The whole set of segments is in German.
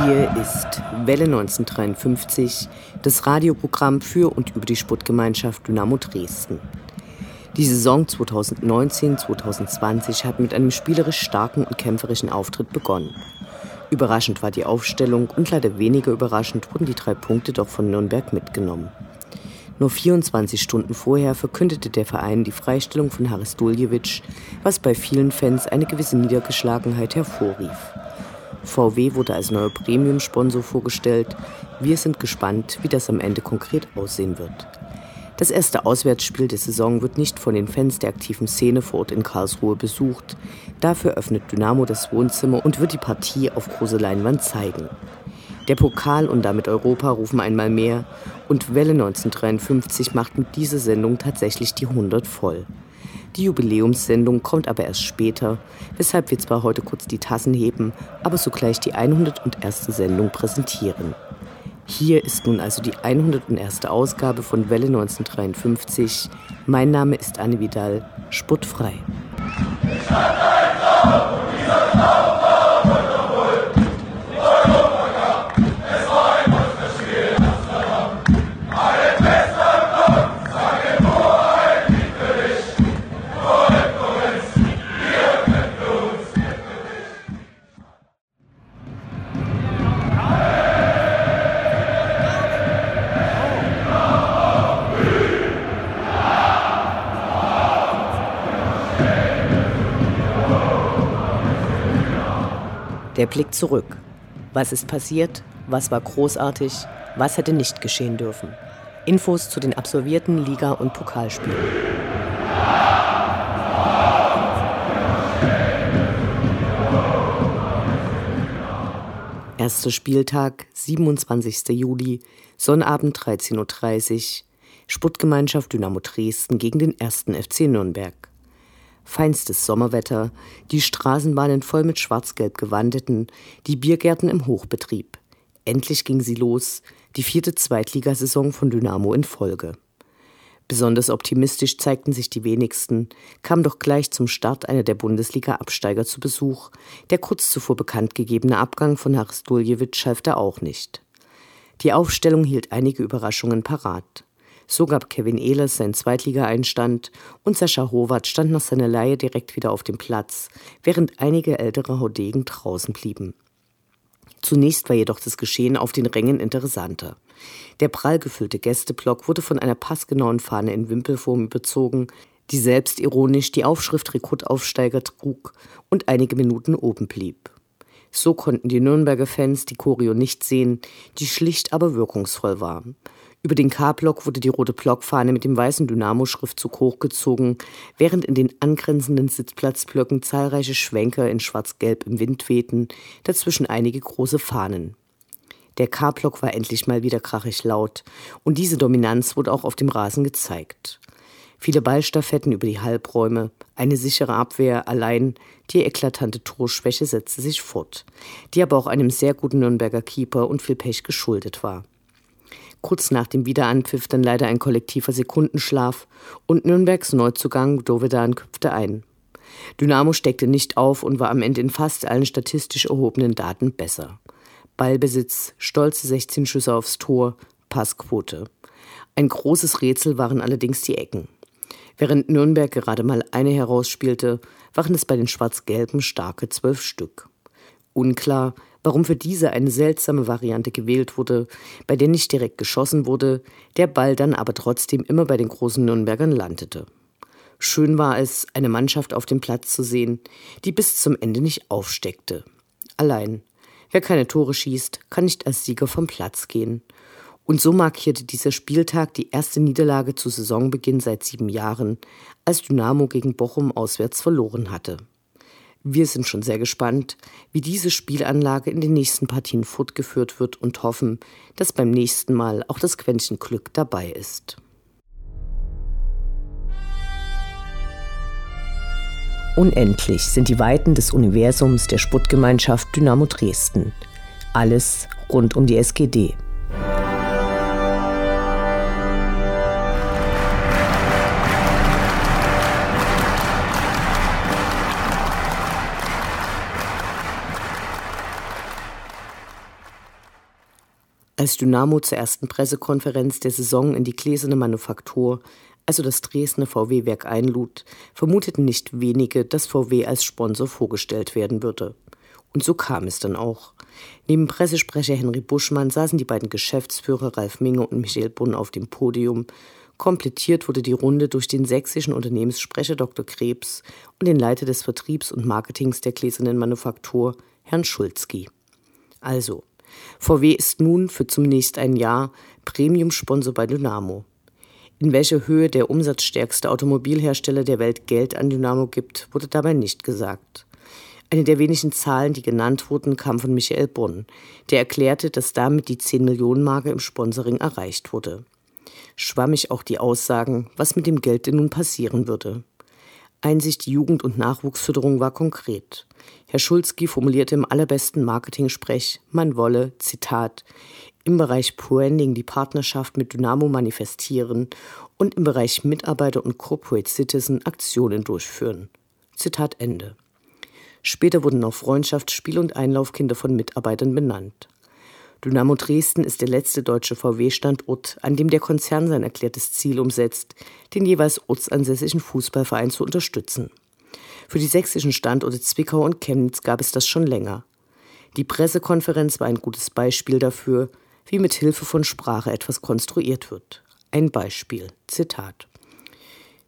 Welle 1953 das Radioprogramm für und über die Sportgemeinschaft Dynamo Dresden. Die Saison 2019-2020 hat mit einem spielerisch starken und kämpferischen Auftritt begonnen. Überraschend war die Aufstellung und leider weniger überraschend wurden die drei Punkte doch von Nürnberg mitgenommen. Nur 24 Stunden vorher verkündete der Verein die Freistellung von Haris Duljevic, was bei vielen Fans eine gewisse Niedergeschlagenheit hervorrief. VW wurde als neuer Premium-Sponsor vorgestellt. Wir sind gespannt, wie das am Ende konkret aussehen wird. Das erste Auswärtsspiel der Saison wird nicht von den Fans der aktiven Szene vor Ort in Karlsruhe besucht. Dafür öffnet Dynamo das Wohnzimmer und wird die Partie auf große Leinwand zeigen. Der Pokal und damit Europa rufen einmal mehr und Welle 1953 macht mit dieser Sendung tatsächlich die 100 voll. Die Jubiläumssendung kommt aber erst später, weshalb wir zwar heute kurz die Tassen heben, aber sogleich die 101. Sendung präsentieren. Hier ist nun also die 101. Ausgabe von Welle 1953. Mein Name ist Anne Vidal, spottfrei. Der Blick zurück. Was ist passiert? Was war großartig? Was hätte nicht geschehen dürfen? Infos zu den absolvierten Liga- und Pokalspielen. Erster Spieltag, 27. Juli, Sonnabend 13.30 Uhr, Sportgemeinschaft Dynamo Dresden gegen den 1. FC Nürnberg feinstes Sommerwetter, die Straßenbahnen voll mit schwarz-gelb gewandeten, die Biergärten im Hochbetrieb. Endlich ging sie los, die vierte Zweitligasaison von Dynamo in Folge. Besonders optimistisch zeigten sich die wenigsten, kam doch gleich zum Start einer der Bundesliga-Absteiger zu Besuch. Der kurz zuvor bekannt gegebene Abgang von Haris Duljevic half da auch nicht. Die Aufstellung hielt einige Überraschungen parat. So gab Kevin Ehlers seinen Zweitligaeinstand und Sascha Howard stand nach seiner Leihe direkt wieder auf dem Platz, während einige ältere Haudegen draußen blieben. Zunächst war jedoch das Geschehen auf den Rängen interessanter. Der prall gefüllte Gästeblock wurde von einer passgenauen Fahne in Wimpelform überzogen, die selbstironisch die Aufschrift Rekrutaufsteiger trug und einige Minuten oben blieb. So konnten die Nürnberger Fans die Choreo nicht sehen, die schlicht aber wirkungsvoll war. Über den K-Block wurde die rote Blockfahne mit dem weißen Dynamo-Schriftzug hochgezogen, während in den angrenzenden Sitzplatzblöcken zahlreiche Schwenker in schwarz-gelb im Wind wehten, dazwischen einige große Fahnen. Der K-Block war endlich mal wieder krachig laut, und diese Dominanz wurde auch auf dem Rasen gezeigt. Viele Ballstaffetten über die Halbräume, eine sichere Abwehr, allein die eklatante Torschwäche setzte sich fort, die aber auch einem sehr guten Nürnberger Keeper und viel Pech geschuldet war. Kurz nach dem Wiederanpfiff dann leider ein kollektiver Sekundenschlaf und Nürnbergs Neuzugang Dovedan köpfte ein. Dynamo steckte nicht auf und war am Ende in fast allen statistisch erhobenen Daten besser. Ballbesitz, stolze 16 Schüsse aufs Tor, Passquote. Ein großes Rätsel waren allerdings die Ecken. Während Nürnberg gerade mal eine herausspielte, waren es bei den Schwarz-Gelben starke zwölf Stück. Unklar, warum für diese eine seltsame Variante gewählt wurde, bei der nicht direkt geschossen wurde, der Ball dann aber trotzdem immer bei den großen Nürnbergern landete. Schön war es, eine Mannschaft auf dem Platz zu sehen, die bis zum Ende nicht aufsteckte. Allein. Wer keine Tore schießt, kann nicht als Sieger vom Platz gehen. Und so markierte dieser Spieltag die erste Niederlage zu Saisonbeginn seit sieben Jahren, als Dynamo gegen Bochum auswärts verloren hatte. Wir sind schon sehr gespannt, wie diese Spielanlage in den nächsten Partien fortgeführt wird und hoffen, dass beim nächsten Mal auch das Quäntchen Glück dabei ist. Unendlich sind die Weiten des Universums der Sputtgemeinschaft Dynamo Dresden. Alles rund um die SGD. Als Dynamo zur ersten Pressekonferenz der Saison in die Gläserne Manufaktur, also das Dresdner VW-Werk einlud, vermuteten nicht wenige, dass VW als Sponsor vorgestellt werden würde. Und so kam es dann auch. Neben Pressesprecher Henry Buschmann saßen die beiden Geschäftsführer Ralf Minge und Michael Bunn auf dem Podium. Komplettiert wurde die Runde durch den sächsischen Unternehmenssprecher Dr. Krebs und den Leiter des Vertriebs und Marketings der Gläsernen Manufaktur, Herrn Schulzki. Also, VW ist nun für zunächst ein Jahr Premium-Sponsor bei Dynamo. In welcher Höhe der umsatzstärkste Automobilhersteller der Welt Geld an Dynamo gibt, wurde dabei nicht gesagt. Eine der wenigen Zahlen, die genannt wurden, kam von Michael Bonn, der erklärte, dass damit die 10-Millionen-Marke im Sponsoring erreicht wurde. Schwammig auch die Aussagen, was mit dem Geld denn nun passieren würde. Einsicht Jugend- und Nachwuchsförderung war konkret. Herr Schulzki formulierte im allerbesten Marketing-Sprech, man wolle, Zitat, im Bereich Branding die Partnerschaft mit Dynamo manifestieren und im Bereich Mitarbeiter und Corporate Citizen Aktionen durchführen. Zitat Ende. Später wurden auch Freundschaft, Spiel- und Einlaufkinder von Mitarbeitern benannt. Dynamo Dresden ist der letzte deutsche VW-Standort, an dem der Konzern sein erklärtes Ziel umsetzt, den jeweils ortsansässigen Fußballverein zu unterstützen. Für die sächsischen Standorte Zwickau und Chemnitz gab es das schon länger. Die Pressekonferenz war ein gutes Beispiel dafür, wie mit Hilfe von Sprache etwas konstruiert wird. Ein Beispiel, Zitat.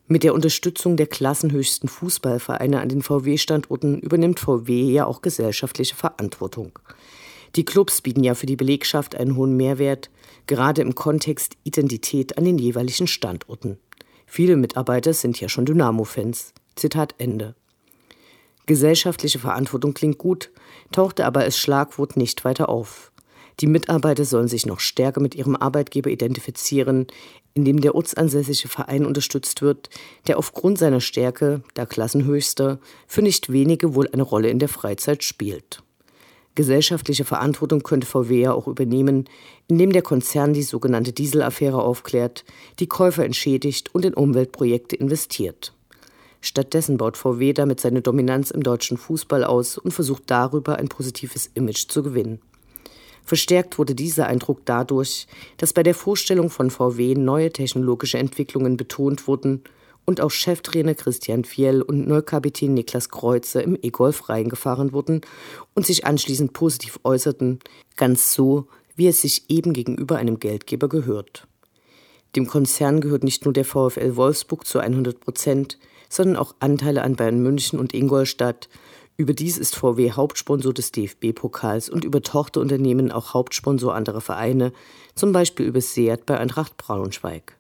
Mit der Unterstützung der klassenhöchsten Fußballvereine an den VW-Standorten übernimmt VW ja auch gesellschaftliche Verantwortung. Die Clubs bieten ja für die Belegschaft einen hohen Mehrwert, gerade im Kontext Identität an den jeweiligen Standorten. Viele Mitarbeiter sind ja schon Dynamo-Fans. Zitat Ende. Gesellschaftliche Verantwortung klingt gut, tauchte aber als Schlagwort nicht weiter auf. Die Mitarbeiter sollen sich noch stärker mit ihrem Arbeitgeber identifizieren, indem der ortsansässige Verein unterstützt wird, der aufgrund seiner Stärke, der Klassenhöchster, für nicht wenige wohl eine Rolle in der Freizeit spielt. Gesellschaftliche Verantwortung könnte VW ja auch übernehmen, indem der Konzern die sogenannte Dieselaffäre aufklärt, die Käufer entschädigt und in Umweltprojekte investiert. Stattdessen baut VW damit seine Dominanz im deutschen Fußball aus und versucht darüber ein positives Image zu gewinnen. Verstärkt wurde dieser Eindruck dadurch, dass bei der Vorstellung von VW neue technologische Entwicklungen betont wurden und auch Cheftrainer Christian Fiel und Neukapitän Niklas Kreuzer im E-Golf reingefahren wurden und sich anschließend positiv äußerten, ganz so, wie es sich eben gegenüber einem Geldgeber gehört. Dem Konzern gehört nicht nur der VfL Wolfsburg zu 100 Prozent, sondern auch Anteile an Bayern München und Ingolstadt. Überdies ist VW Hauptsponsor des DFB-Pokals und über Tochterunternehmen auch Hauptsponsor anderer Vereine, zum Beispiel über Seat bei Eintracht Braunschweig.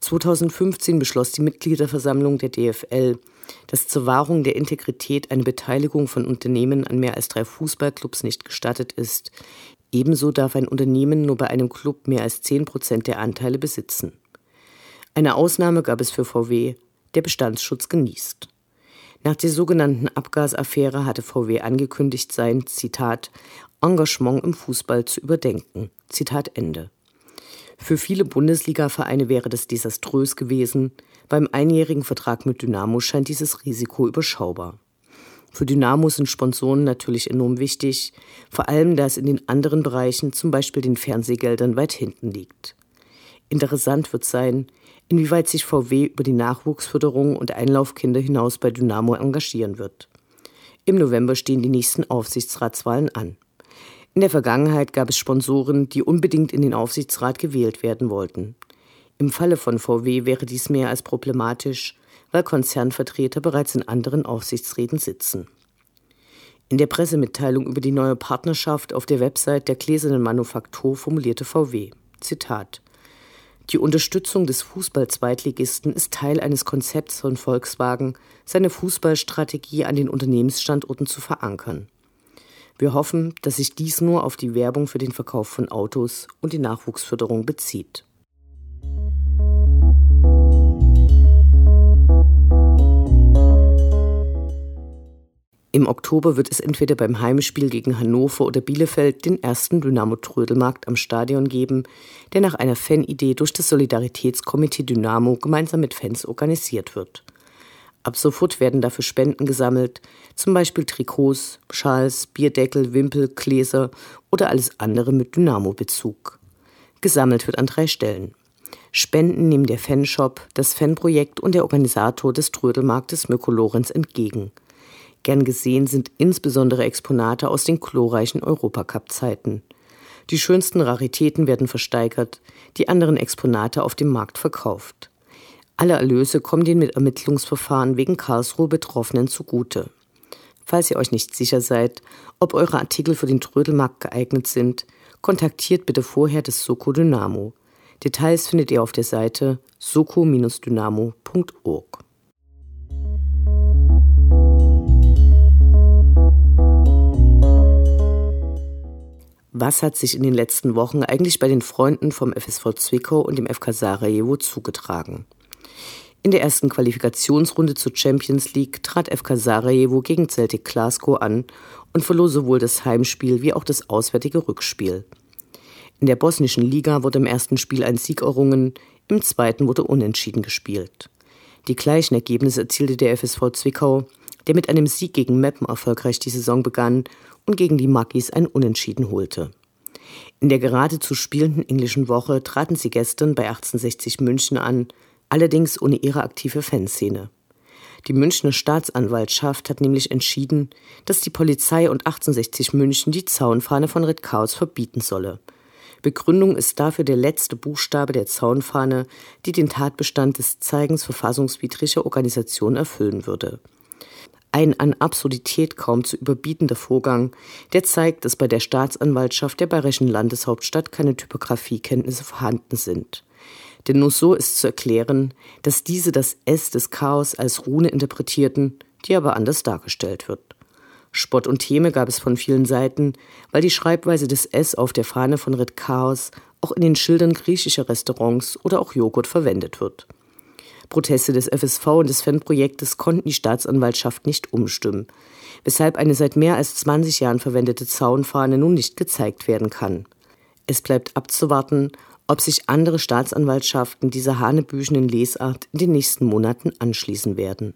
2015 beschloss die Mitgliederversammlung der DFL, dass zur Wahrung der Integrität eine Beteiligung von Unternehmen an mehr als drei Fußballclubs nicht gestattet ist. Ebenso darf ein Unternehmen nur bei einem Club mehr als 10 Prozent der Anteile besitzen. Eine Ausnahme gab es für VW, der Bestandsschutz genießt. Nach der sogenannten Abgasaffäre hatte VW angekündigt, sein Zitat Engagement im Fußball zu überdenken. Zitat Ende. Für viele Bundesliga-Vereine wäre das desaströs gewesen. Beim einjährigen Vertrag mit Dynamo scheint dieses Risiko überschaubar. Für Dynamo sind Sponsoren natürlich enorm wichtig, vor allem da es in den anderen Bereichen, zum Beispiel den Fernsehgeldern, weit hinten liegt. Interessant wird sein, inwieweit sich VW über die Nachwuchsförderung und Einlaufkinder hinaus bei Dynamo engagieren wird. Im November stehen die nächsten Aufsichtsratswahlen an. In der Vergangenheit gab es Sponsoren, die unbedingt in den Aufsichtsrat gewählt werden wollten. Im Falle von VW wäre dies mehr als problematisch, weil Konzernvertreter bereits in anderen Aufsichtsräten sitzen. In der Pressemitteilung über die neue Partnerschaft auf der Website der Gläsernen Manufaktur formulierte VW. Zitat die Unterstützung des Fußball-Zweitligisten ist Teil eines Konzepts von Volkswagen, seine Fußballstrategie an den Unternehmensstandorten zu verankern. Wir hoffen, dass sich dies nur auf die Werbung für den Verkauf von Autos und die Nachwuchsförderung bezieht. Im Oktober wird es entweder beim Heimspiel gegen Hannover oder Bielefeld den ersten Dynamo-Trödelmarkt am Stadion geben, der nach einer Fanidee durch das Solidaritätskomitee Dynamo gemeinsam mit Fans organisiert wird. Ab sofort werden dafür Spenden gesammelt, zum Beispiel Trikots, Schals, Bierdeckel, Wimpel, Gläser oder alles andere mit Dynamo-Bezug. Gesammelt wird an drei Stellen. Spenden nehmen der Fanshop, das Fanprojekt und der Organisator des Trödelmarktes Mirko Lorenz entgegen – Gern gesehen sind insbesondere Exponate aus den glorreichen Europacup-Zeiten. Die schönsten Raritäten werden versteigert, die anderen Exponate auf dem Markt verkauft. Alle Erlöse kommen den mit Ermittlungsverfahren wegen Karlsruhe Betroffenen zugute. Falls ihr euch nicht sicher seid, ob eure Artikel für den Trödelmarkt geeignet sind, kontaktiert bitte vorher das Soko Dynamo. Details findet ihr auf der Seite soko-dynamo.org. Was hat sich in den letzten Wochen eigentlich bei den Freunden vom FSV Zwickau und dem FK Sarajevo zugetragen? In der ersten Qualifikationsrunde zur Champions League trat FK Sarajevo gegen Celtic Glasgow an und verlor sowohl das Heimspiel wie auch das auswärtige Rückspiel. In der bosnischen Liga wurde im ersten Spiel ein Sieg errungen, im zweiten wurde unentschieden gespielt. Die gleichen Ergebnisse erzielte der FSV Zwickau, der mit einem Sieg gegen Meppen erfolgreich die Saison begann und gegen die Magis ein Unentschieden holte. In der geradezu spielenden englischen Woche traten sie gestern bei 1860 München an, allerdings ohne ihre aktive Fanszene. Die Münchner Staatsanwaltschaft hat nämlich entschieden, dass die Polizei und 1860 München die Zaunfahne von Red Chaos verbieten solle. Begründung ist dafür der letzte Buchstabe der Zaunfahne, die den Tatbestand des Zeigens verfassungswidriger Organisation erfüllen würde ein an Absurdität kaum zu überbietender Vorgang, der zeigt, dass bei der Staatsanwaltschaft der bayerischen Landeshauptstadt keine Typografiekenntnisse vorhanden sind. Denn nur so ist zu erklären, dass diese das S des Chaos als Rune interpretierten, die aber anders dargestellt wird. Spott und Theme gab es von vielen Seiten, weil die Schreibweise des S auf der Fahne von Red Chaos auch in den Schildern griechischer Restaurants oder auch Joghurt verwendet wird. Proteste des FSV und des Fanprojektes konnten die Staatsanwaltschaft nicht umstimmen, weshalb eine seit mehr als 20 Jahren verwendete Zaunfahne nun nicht gezeigt werden kann. Es bleibt abzuwarten, ob sich andere Staatsanwaltschaften dieser hanebüchenen Lesart in den nächsten Monaten anschließen werden.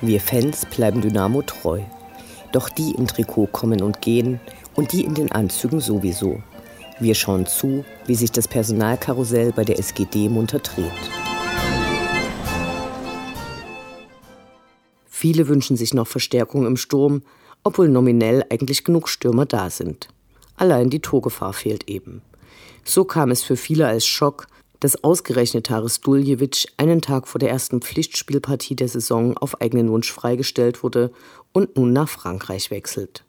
Wir Fans bleiben Dynamo treu. Doch die im Trikot kommen und gehen und die in den Anzügen sowieso. Wir schauen zu, wie sich das Personalkarussell bei der SGD munter dreht. Viele wünschen sich noch Verstärkung im Sturm, obwohl nominell eigentlich genug Stürmer da sind. Allein die Torgefahr fehlt eben. So kam es für viele als Schock, dass ausgerechnet Haris Duljevic einen Tag vor der ersten Pflichtspielpartie der Saison auf eigenen Wunsch freigestellt wurde und nun nach Frankreich wechselt.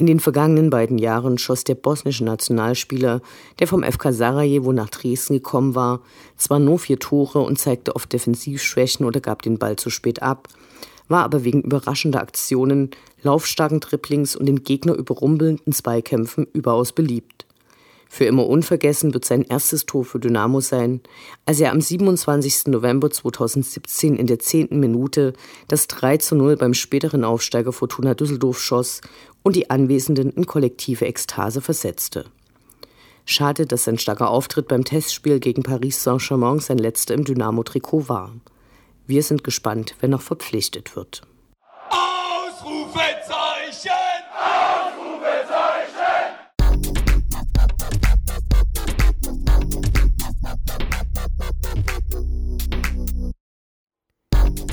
In den vergangenen beiden Jahren schoss der bosnische Nationalspieler, der vom FK Sarajevo nach Dresden gekommen war, zwar nur vier Tore und zeigte oft Defensivschwächen oder gab den Ball zu spät ab, war aber wegen überraschender Aktionen, laufstarken Dribblings und den Gegner überrumpelnden Zweikämpfen überaus beliebt. Für immer unvergessen wird sein erstes Tor für Dynamo sein, als er am 27. November 2017 in der zehnten Minute das 3 zu 0 beim späteren Aufsteiger Fortuna Düsseldorf schoss und die Anwesenden in kollektive Ekstase versetzte. Schade, dass sein starker Auftritt beim Testspiel gegen Paris Saint-Germain sein letzter im Dynamo-Trikot war. Wir sind gespannt, wer noch verpflichtet wird. Ausrufezeichen!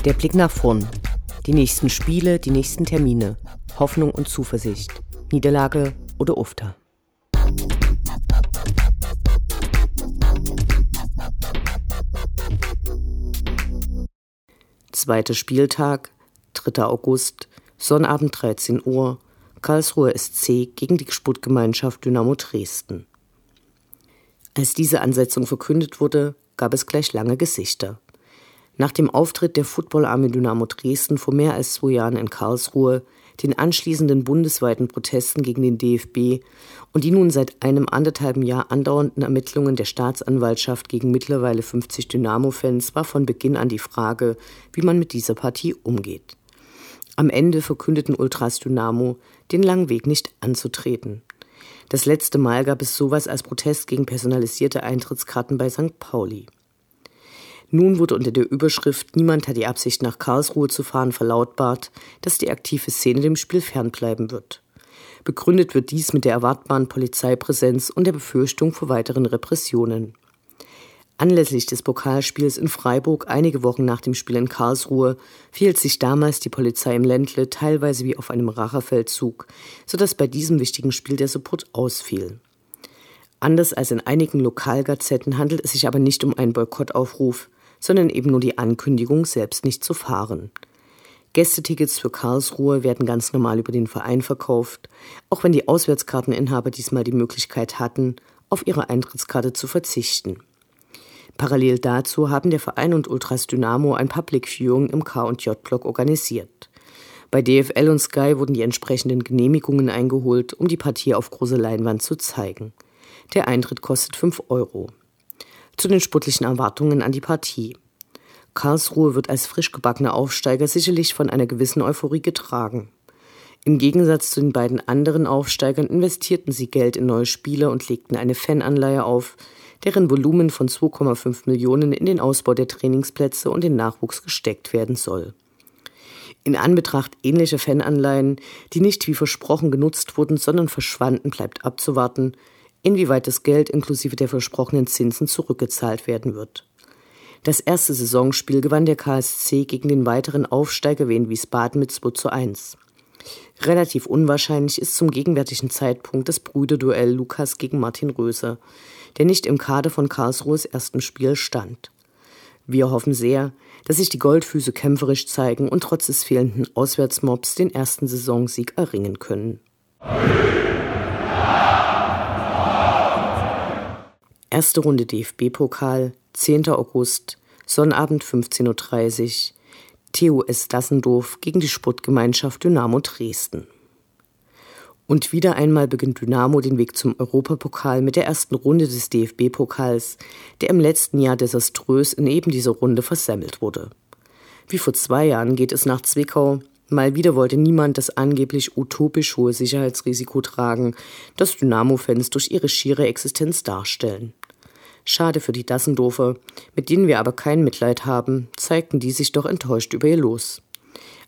Der Blick nach vorn. Die nächsten Spiele, die nächsten Termine. Hoffnung und Zuversicht, Niederlage oder Ufter. Zweiter Spieltag, 3. August, Sonnabend 13 Uhr, Karlsruher SC gegen die Sportgemeinschaft Dynamo Dresden. Als diese Ansetzung verkündet wurde, gab es gleich lange Gesichter. Nach dem Auftritt der Footballarmee Dynamo Dresden vor mehr als zwei Jahren in Karlsruhe, den anschließenden bundesweiten Protesten gegen den DFB und die nun seit einem anderthalben Jahr andauernden Ermittlungen der Staatsanwaltschaft gegen mittlerweile 50 Dynamo-Fans war von Beginn an die Frage, wie man mit dieser Partie umgeht. Am Ende verkündeten Ultras Dynamo, den langen Weg nicht anzutreten. Das letzte Mal gab es sowas als Protest gegen personalisierte Eintrittskarten bei St. Pauli. Nun wurde unter der Überschrift Niemand hat die Absicht, nach Karlsruhe zu fahren, verlautbart, dass die aktive Szene dem Spiel fernbleiben wird. Begründet wird dies mit der erwartbaren Polizeipräsenz und der Befürchtung vor weiteren Repressionen. Anlässlich des Pokalspiels in Freiburg einige Wochen nach dem Spiel in Karlsruhe fiel sich damals die Polizei im Ländle teilweise wie auf einem Rachefeldzug, sodass bei diesem wichtigen Spiel der Support ausfiel. Anders als in einigen Lokalgazetten handelt es sich aber nicht um einen Boykottaufruf, sondern eben nur die Ankündigung, selbst nicht zu fahren. Gästetickets für Karlsruhe werden ganz normal über den Verein verkauft, auch wenn die Auswärtskarteninhaber diesmal die Möglichkeit hatten, auf ihre Eintrittskarte zu verzichten. Parallel dazu haben der Verein und Ultras Dynamo ein Public Viewing im K&J-Block organisiert. Bei DFL und Sky wurden die entsprechenden Genehmigungen eingeholt, um die Partie auf große Leinwand zu zeigen. Der Eintritt kostet 5 Euro zu den sportlichen Erwartungen an die Partie. Karlsruhe wird als frisch gebackener Aufsteiger sicherlich von einer gewissen Euphorie getragen. Im Gegensatz zu den beiden anderen Aufsteigern investierten sie Geld in neue Spieler und legten eine Fananleihe auf, deren Volumen von 2,5 Millionen in den Ausbau der Trainingsplätze und den Nachwuchs gesteckt werden soll. In Anbetracht ähnlicher Fananleihen, die nicht wie versprochen genutzt wurden, sondern verschwanden, bleibt abzuwarten, inwieweit das Geld inklusive der versprochenen Zinsen zurückgezahlt werden wird. Das erste Saisonspiel gewann der KSC gegen den weiteren Aufsteiger Wien Wiesbaden mit 2 zu 1. Relativ unwahrscheinlich ist zum gegenwärtigen Zeitpunkt das Brüderduell Lukas gegen Martin Röser, der nicht im Kader von Karlsruhes ersten Spiel stand. Wir hoffen sehr, dass sich die Goldfüße kämpferisch zeigen und trotz des fehlenden Auswärtsmobs den ersten Saisonsieg erringen können. Erste Runde DFB-Pokal, 10. August, Sonnabend 15.30 Uhr, TUS Dassendorf gegen die Sportgemeinschaft Dynamo Dresden. Und wieder einmal beginnt Dynamo den Weg zum Europapokal mit der ersten Runde des DFB-Pokals, der im letzten Jahr desaströs in eben dieser Runde versemmelt wurde. Wie vor zwei Jahren geht es nach Zwickau, Mal wieder wollte niemand das angeblich utopisch hohe Sicherheitsrisiko tragen, das Dynamo-Fans durch ihre schiere Existenz darstellen. Schade für die Dassendorfer, mit denen wir aber kein Mitleid haben, zeigten die sich doch enttäuscht über ihr Los.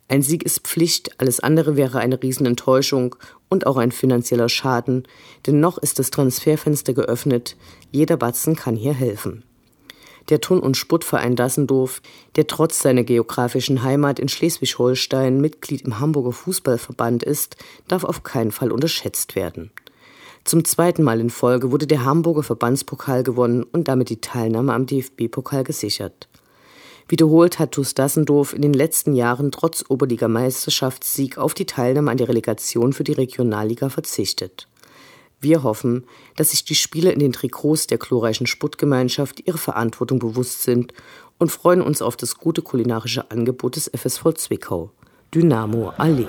Ein Sieg ist Pflicht, alles andere wäre eine Riesenenttäuschung und auch ein finanzieller Schaden, denn noch ist das Transferfenster geöffnet, jeder Batzen kann hier helfen. Der Turn- und Sportverein Dassendorf, der trotz seiner geografischen Heimat in Schleswig-Holstein Mitglied im Hamburger Fußballverband ist, darf auf keinen Fall unterschätzt werden. Zum zweiten Mal in Folge wurde der Hamburger Verbandspokal gewonnen und damit die Teilnahme am DFB-Pokal gesichert. Wiederholt hat TuS Dassendorf in den letzten Jahren trotz Oberligameisterschaftssieg auf die Teilnahme an der Relegation für die Regionalliga verzichtet. Wir hoffen, dass sich die Spieler in den Trikots der glorreichen Sportgemeinschaft ihrer Verantwortung bewusst sind und freuen uns auf das gute kulinarische Angebot des FSV Zwickau. Dynamo Allee.